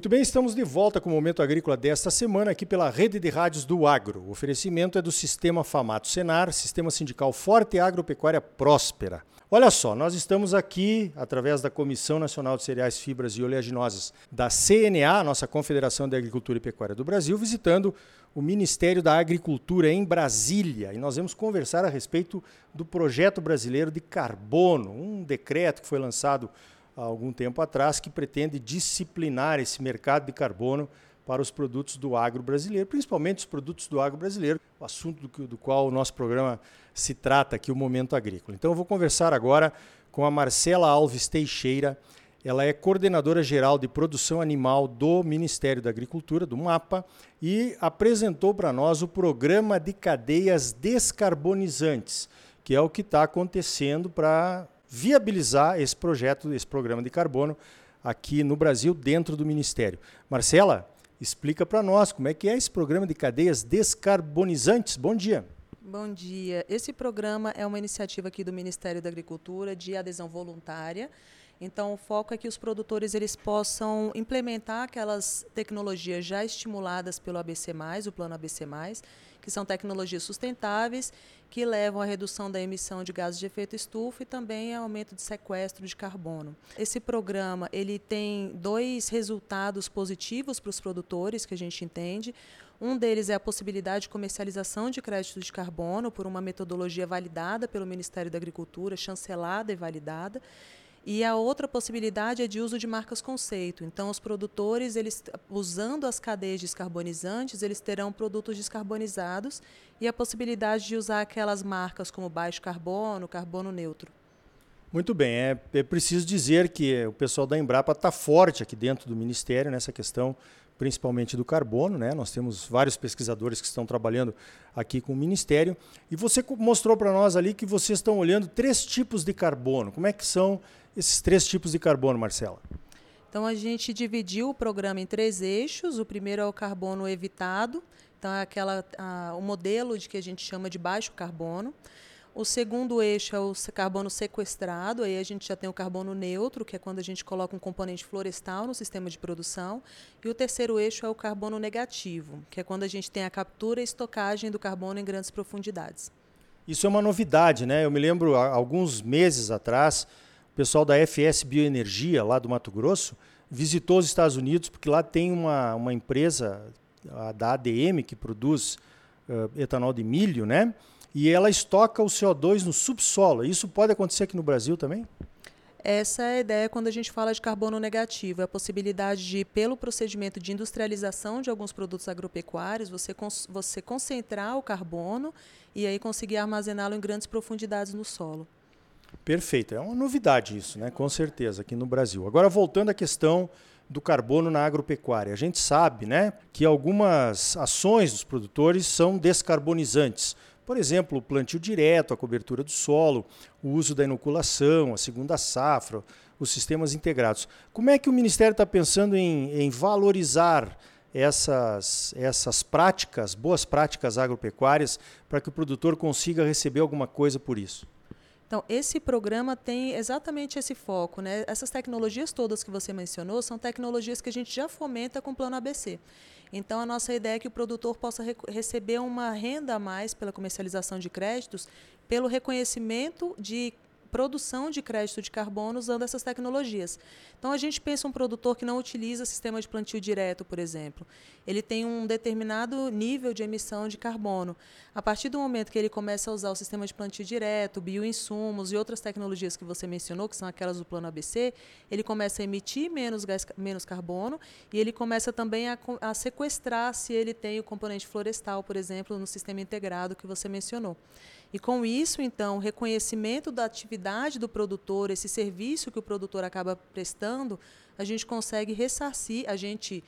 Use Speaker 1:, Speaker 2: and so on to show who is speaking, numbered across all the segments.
Speaker 1: Muito bem, estamos de volta com o Momento Agrícola desta semana aqui pela Rede de Rádios do Agro. O oferecimento é do Sistema Famato Senar, Sistema Sindical Forte e Agropecuária Próspera. Olha só, nós estamos aqui, através da Comissão Nacional de Cereais, Fibras e Oleaginosas da CNA, nossa Confederação de Agricultura e Pecuária do Brasil, visitando o Ministério da Agricultura em Brasília. E nós vamos conversar a respeito do projeto brasileiro de carbono, um decreto que foi lançado há algum tempo atrás que pretende disciplinar esse mercado de carbono para os produtos do agro brasileiro, principalmente os produtos do agro brasileiro, o assunto do, do qual o nosso programa se trata aqui, o Momento Agrícola. Então eu vou conversar agora com a Marcela Alves Teixeira, ela é coordenadora geral de produção animal do Ministério da Agricultura, do MAPA, e apresentou para nós o programa de cadeias descarbonizantes, que é o que está acontecendo para viabilizar esse projeto, esse programa de carbono aqui no Brasil, dentro do Ministério. Marcela, explica para nós como é que é esse programa de cadeias descarbonizantes. Bom dia.
Speaker 2: Bom dia. Esse programa é uma iniciativa aqui do Ministério da Agricultura de adesão voluntária então, o foco é que os produtores eles possam implementar aquelas tecnologias já estimuladas pelo ABC+, o plano ABC+, que são tecnologias sustentáveis que levam à redução da emissão de gases de efeito estufa e também ao aumento de sequestro de carbono. Esse programa ele tem dois resultados positivos para os produtores que a gente entende. Um deles é a possibilidade de comercialização de créditos de carbono por uma metodologia validada pelo Ministério da Agricultura, chancelada e validada. E a outra possibilidade é de uso de marcas conceito. Então, os produtores, eles usando as cadeias descarbonizantes, eles terão produtos descarbonizados e a possibilidade de usar aquelas marcas como baixo carbono, carbono neutro.
Speaker 1: Muito bem, é, é preciso dizer que o pessoal da Embrapa está forte aqui dentro do Ministério nessa questão, principalmente do carbono. Né? Nós temos vários pesquisadores que estão trabalhando aqui com o Ministério. E você mostrou para nós ali que vocês estão olhando três tipos de carbono. Como é que são esses três tipos de carbono, Marcela?
Speaker 2: Então a gente dividiu o programa em três eixos. O primeiro é o carbono evitado, então é aquela, a, o modelo de que a gente chama de baixo carbono. O segundo eixo é o carbono sequestrado, aí a gente já tem o carbono neutro, que é quando a gente coloca um componente florestal no sistema de produção. E o terceiro eixo é o carbono negativo, que é quando a gente tem a captura e estocagem do carbono em grandes profundidades.
Speaker 1: Isso é uma novidade, né? Eu me lembro, há alguns meses atrás, o pessoal da FS Bioenergia, lá do Mato Grosso, visitou os Estados Unidos, porque lá tem uma, uma empresa a, da ADM que produz uh, etanol de milho, né? E ela estoca o CO2 no subsolo. Isso pode acontecer aqui no Brasil também?
Speaker 2: Essa é a ideia quando a gente fala de carbono negativo, é a possibilidade de, pelo procedimento de industrialização de alguns produtos agropecuários, você, você concentrar o carbono e aí conseguir armazená-lo em grandes profundidades no solo.
Speaker 1: Perfeito. É uma novidade isso, né? com certeza, aqui no Brasil. Agora, voltando à questão do carbono na agropecuária. A gente sabe né, que algumas ações dos produtores são descarbonizantes. Por exemplo, o plantio direto, a cobertura do solo, o uso da inoculação, a segunda safra, os sistemas integrados. Como é que o Ministério está pensando em, em valorizar essas, essas práticas, boas práticas agropecuárias, para que o produtor consiga receber alguma coisa por isso?
Speaker 2: Então, esse programa tem exatamente esse foco. Né? Essas tecnologias todas que você mencionou são tecnologias que a gente já fomenta com o Plano ABC. Então, a nossa ideia é que o produtor possa re receber uma renda a mais pela comercialização de créditos, pelo reconhecimento de produção de crédito de carbono usando essas tecnologias. Então, a gente pensa um produtor que não utiliza sistema de plantio direto, por exemplo. Ele tem um determinado nível de emissão de carbono. A partir do momento que ele começa a usar o sistema de plantio direto, bioinsumos e outras tecnologias que você mencionou, que são aquelas do plano ABC, ele começa a emitir menos, gás, menos carbono e ele começa também a, a sequestrar se ele tem o componente florestal, por exemplo, no sistema integrado que você mencionou. E com isso, então, o reconhecimento da atividade do produtor, esse serviço que o produtor acaba prestando, a gente consegue ressarcir, a gente,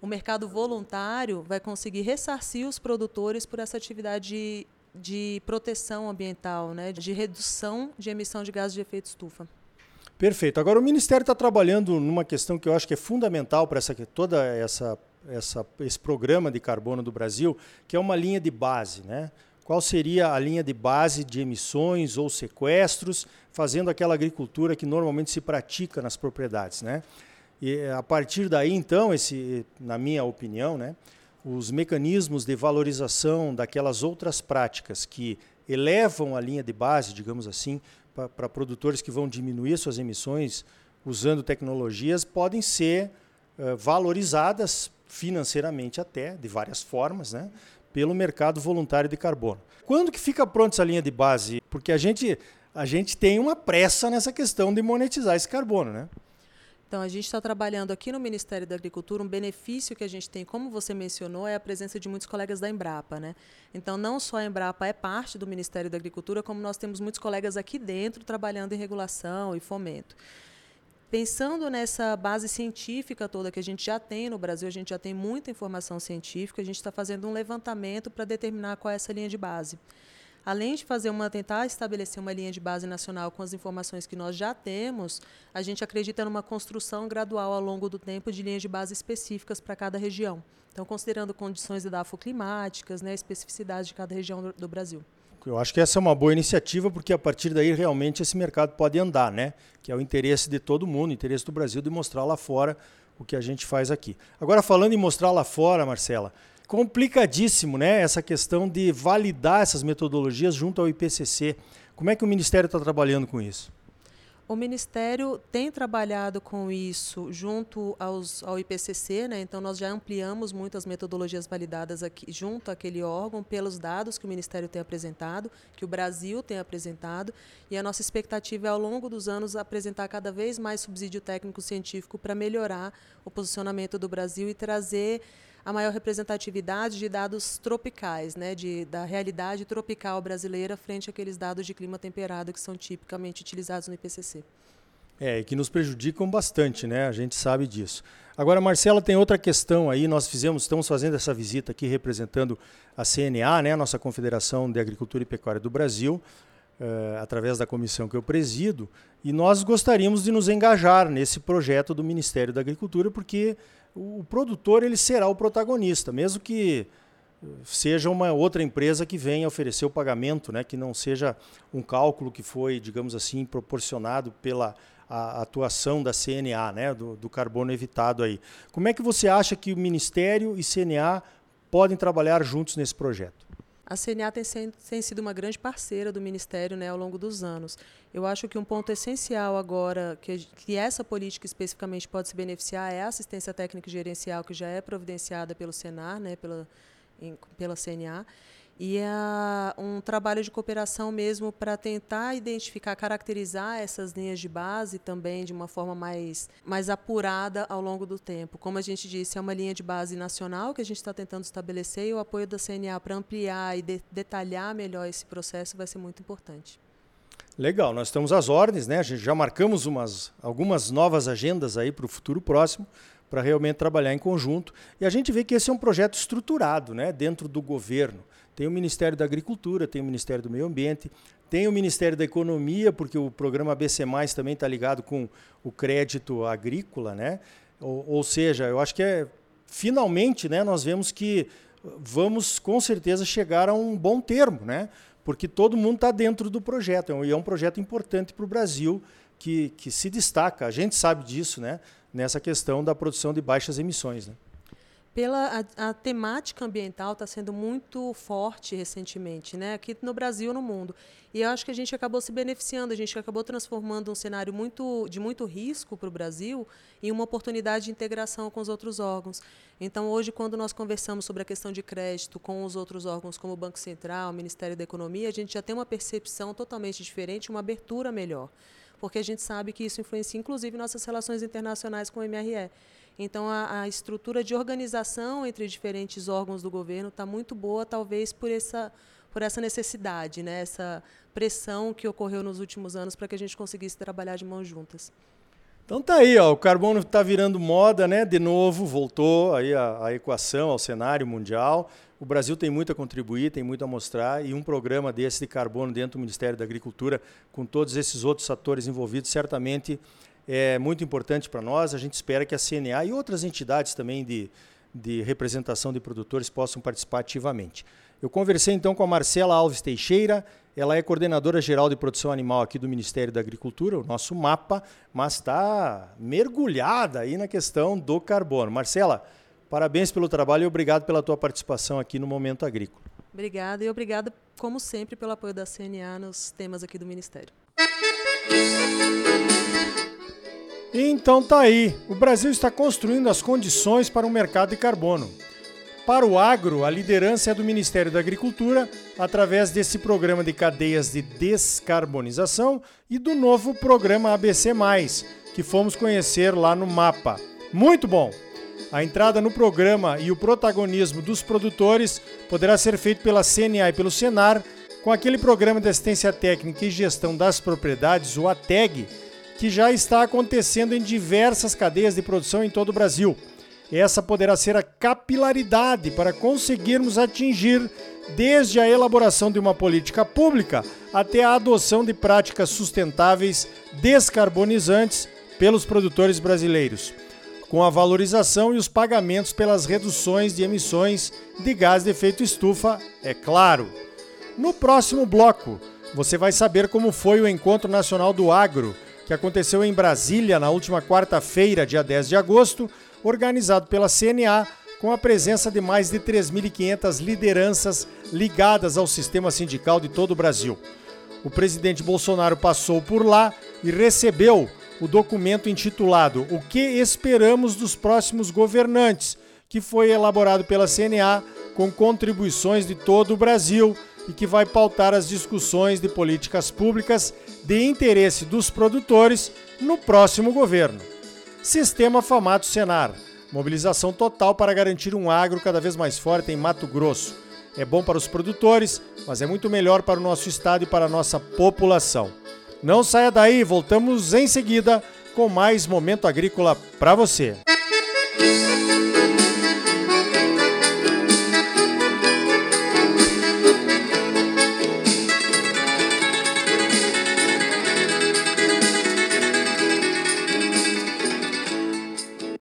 Speaker 2: o mercado voluntário vai conseguir ressarcir os produtores por essa atividade de, de proteção ambiental, né, de redução de emissão de gases de efeito estufa.
Speaker 1: Perfeito. Agora o Ministério está trabalhando numa questão que eu acho que é fundamental para essa, toda essa, essa, esse programa de carbono do Brasil, que é uma linha de base, né? Qual seria a linha de base de emissões ou sequestros, fazendo aquela agricultura que normalmente se pratica nas propriedades. Né? E a partir daí, então, esse, na minha opinião, né, os mecanismos de valorização daquelas outras práticas que elevam a linha de base, digamos assim, para produtores que vão diminuir suas emissões usando tecnologias, podem ser uh, valorizadas financeiramente até, de várias formas, né, pelo mercado voluntário de carbono. Quando que fica pronta essa linha de base? Porque a gente, a gente tem uma pressa nessa questão de monetizar esse carbono, né?
Speaker 2: Então, a gente está trabalhando aqui no Ministério da Agricultura. Um benefício que a gente tem, como você mencionou, é a presença de muitos colegas da Embrapa. Né? Então, não só a Embrapa é parte do Ministério da Agricultura, como nós temos muitos colegas aqui dentro trabalhando em regulação e fomento. Pensando nessa base científica toda que a gente já tem no Brasil, a gente já tem muita informação científica, a gente está fazendo um levantamento para determinar qual é essa linha de base além de fazer uma tentar estabelecer uma linha de base nacional com as informações que nós já temos, a gente acredita numa construção gradual ao longo do tempo de linhas de base específicas para cada região. Então, considerando condições edafoclimáticas, né, especificidades de cada região do, do Brasil.
Speaker 1: Eu acho que essa é uma boa iniciativa, porque a partir daí realmente esse mercado pode andar, né? Que é o interesse de todo mundo, o interesse do Brasil de mostrar lá fora o que a gente faz aqui. Agora, falando em mostrar lá fora, Marcela, complicadíssimo, né? Essa questão de validar essas metodologias junto ao IPCC. Como é que o Ministério está trabalhando com isso?
Speaker 2: O Ministério tem trabalhado com isso junto aos, ao IPCC, né? então nós já ampliamos muitas metodologias validadas aqui, junto àquele órgão pelos dados que o Ministério tem apresentado, que o Brasil tem apresentado, e a nossa expectativa é, ao longo dos anos, apresentar cada vez mais subsídio técnico científico para melhorar o posicionamento do Brasil e trazer a maior representatividade de dados tropicais, né, de, da realidade tropical brasileira frente àqueles dados de clima temperado que são tipicamente utilizados no IPCC.
Speaker 1: É, e que nos prejudicam bastante, né? A gente sabe disso. Agora, Marcela, tem outra questão aí. Nós fizemos, estamos fazendo essa visita aqui representando a CNA, né, a nossa Confederação de Agricultura e Pecuária do Brasil, uh, através da comissão que eu presido, e nós gostaríamos de nos engajar nesse projeto do Ministério da Agricultura, porque o produtor ele será o protagonista, mesmo que seja uma outra empresa que venha oferecer o pagamento, né, que não seja um cálculo que foi, digamos assim, proporcionado pela atuação da CNA, né, do, do carbono evitado aí. Como é que você acha que o Ministério e CNA podem trabalhar juntos nesse projeto?
Speaker 2: A CNA tem, tem, sido uma grande parceira do Ministério né, ao longo dos anos. Eu acho que um ponto essencial agora, que, que essa política especificamente pode se beneficiar, é a assistência técnica e gerencial, que já é providenciada pelo Senar, né, pela, em, pela CNA e é um trabalho de cooperação mesmo para tentar identificar, caracterizar essas linhas de base também de uma forma mais, mais apurada ao longo do tempo. Como a gente disse, é uma linha de base nacional que a gente está tentando estabelecer e o apoio da CNA para ampliar e de, detalhar melhor esse processo vai ser muito importante.
Speaker 1: Legal, nós estamos às ordens, né? A gente já marcamos umas, algumas novas agendas aí para o futuro próximo para realmente trabalhar em conjunto. E a gente vê que esse é um projeto estruturado né, dentro do governo. Tem o Ministério da Agricultura, tem o Ministério do Meio Ambiente, tem o Ministério da Economia, porque o programa BC também está ligado com o crédito agrícola, né? Ou, ou, seja, eu acho que é finalmente, né, nós vemos que vamos com certeza chegar a um bom termo, né? Porque todo mundo está dentro do projeto e é um projeto importante para o Brasil que, que se destaca. A gente sabe disso, né? Nessa questão da produção de baixas emissões, né?
Speaker 2: Pela a, a temática ambiental está sendo muito forte recentemente, né? Aqui no Brasil, no mundo. E eu acho que a gente acabou se beneficiando, a gente acabou transformando um cenário muito de muito risco para o Brasil em uma oportunidade de integração com os outros órgãos. Então, hoje, quando nós conversamos sobre a questão de crédito com os outros órgãos, como o Banco Central, o Ministério da Economia, a gente já tem uma percepção totalmente diferente, uma abertura melhor, porque a gente sabe que isso influencia, inclusive, nossas relações internacionais com o MRE. Então, a, a estrutura de organização entre diferentes órgãos do governo está muito boa, talvez por essa, por essa necessidade, né? essa pressão que ocorreu nos últimos anos para que a gente conseguisse trabalhar de mãos juntas.
Speaker 1: Então tá aí, ó, o carbono está virando moda, né? De novo, voltou aí a, a, equação ao cenário mundial. O Brasil tem muito a contribuir, tem muito a mostrar e um programa desse de carbono dentro do Ministério da Agricultura, com todos esses outros atores envolvidos, certamente é muito importante para nós. A gente espera que a CNA e outras entidades também de, de representação de produtores possam participar ativamente. Eu conversei então com a Marcela Alves Teixeira, ela é coordenadora geral de produção animal aqui do Ministério da Agricultura, o nosso mapa, mas está mergulhada aí na questão do carbono. Marcela, parabéns pelo trabalho e obrigado pela tua participação aqui no Momento Agrícola.
Speaker 2: Obrigada e obrigada, como sempre, pelo apoio da CNA nos temas aqui do Ministério.
Speaker 1: Então tá aí, o Brasil está construindo as condições para um mercado de carbono. Para o agro, a liderança é do Ministério da Agricultura, através desse programa de cadeias de descarbonização e do novo programa ABC, que fomos conhecer lá no mapa. Muito bom! A entrada no programa e o protagonismo dos produtores poderá ser feito pela CNA e pelo Senar, com aquele programa de assistência técnica e gestão das propriedades, o ATEG, que já está acontecendo em diversas cadeias de produção em todo o Brasil. Essa poderá ser a capilaridade para conseguirmos atingir desde a elaboração de uma política pública até a adoção de práticas sustentáveis descarbonizantes pelos produtores brasileiros, com a valorização e os pagamentos pelas reduções de emissões de gás de efeito estufa, é claro. No próximo bloco, você vai saber como foi o Encontro Nacional do Agro, que aconteceu em Brasília na última quarta-feira, dia 10 de agosto organizado pela CNA, com a presença de mais de 3.500 lideranças ligadas ao sistema sindical de todo o Brasil. O presidente Bolsonaro passou por lá e recebeu o documento intitulado O que esperamos dos próximos governantes, que foi elaborado pela CNA com contribuições de todo o Brasil e que vai pautar as discussões de políticas públicas de interesse dos produtores no próximo governo. Sistema Famato Senar. Mobilização total para garantir um agro cada vez mais forte em Mato Grosso. É bom para os produtores, mas é muito melhor para o nosso estado e para a nossa população. Não saia daí, voltamos em seguida com mais momento agrícola para você. Música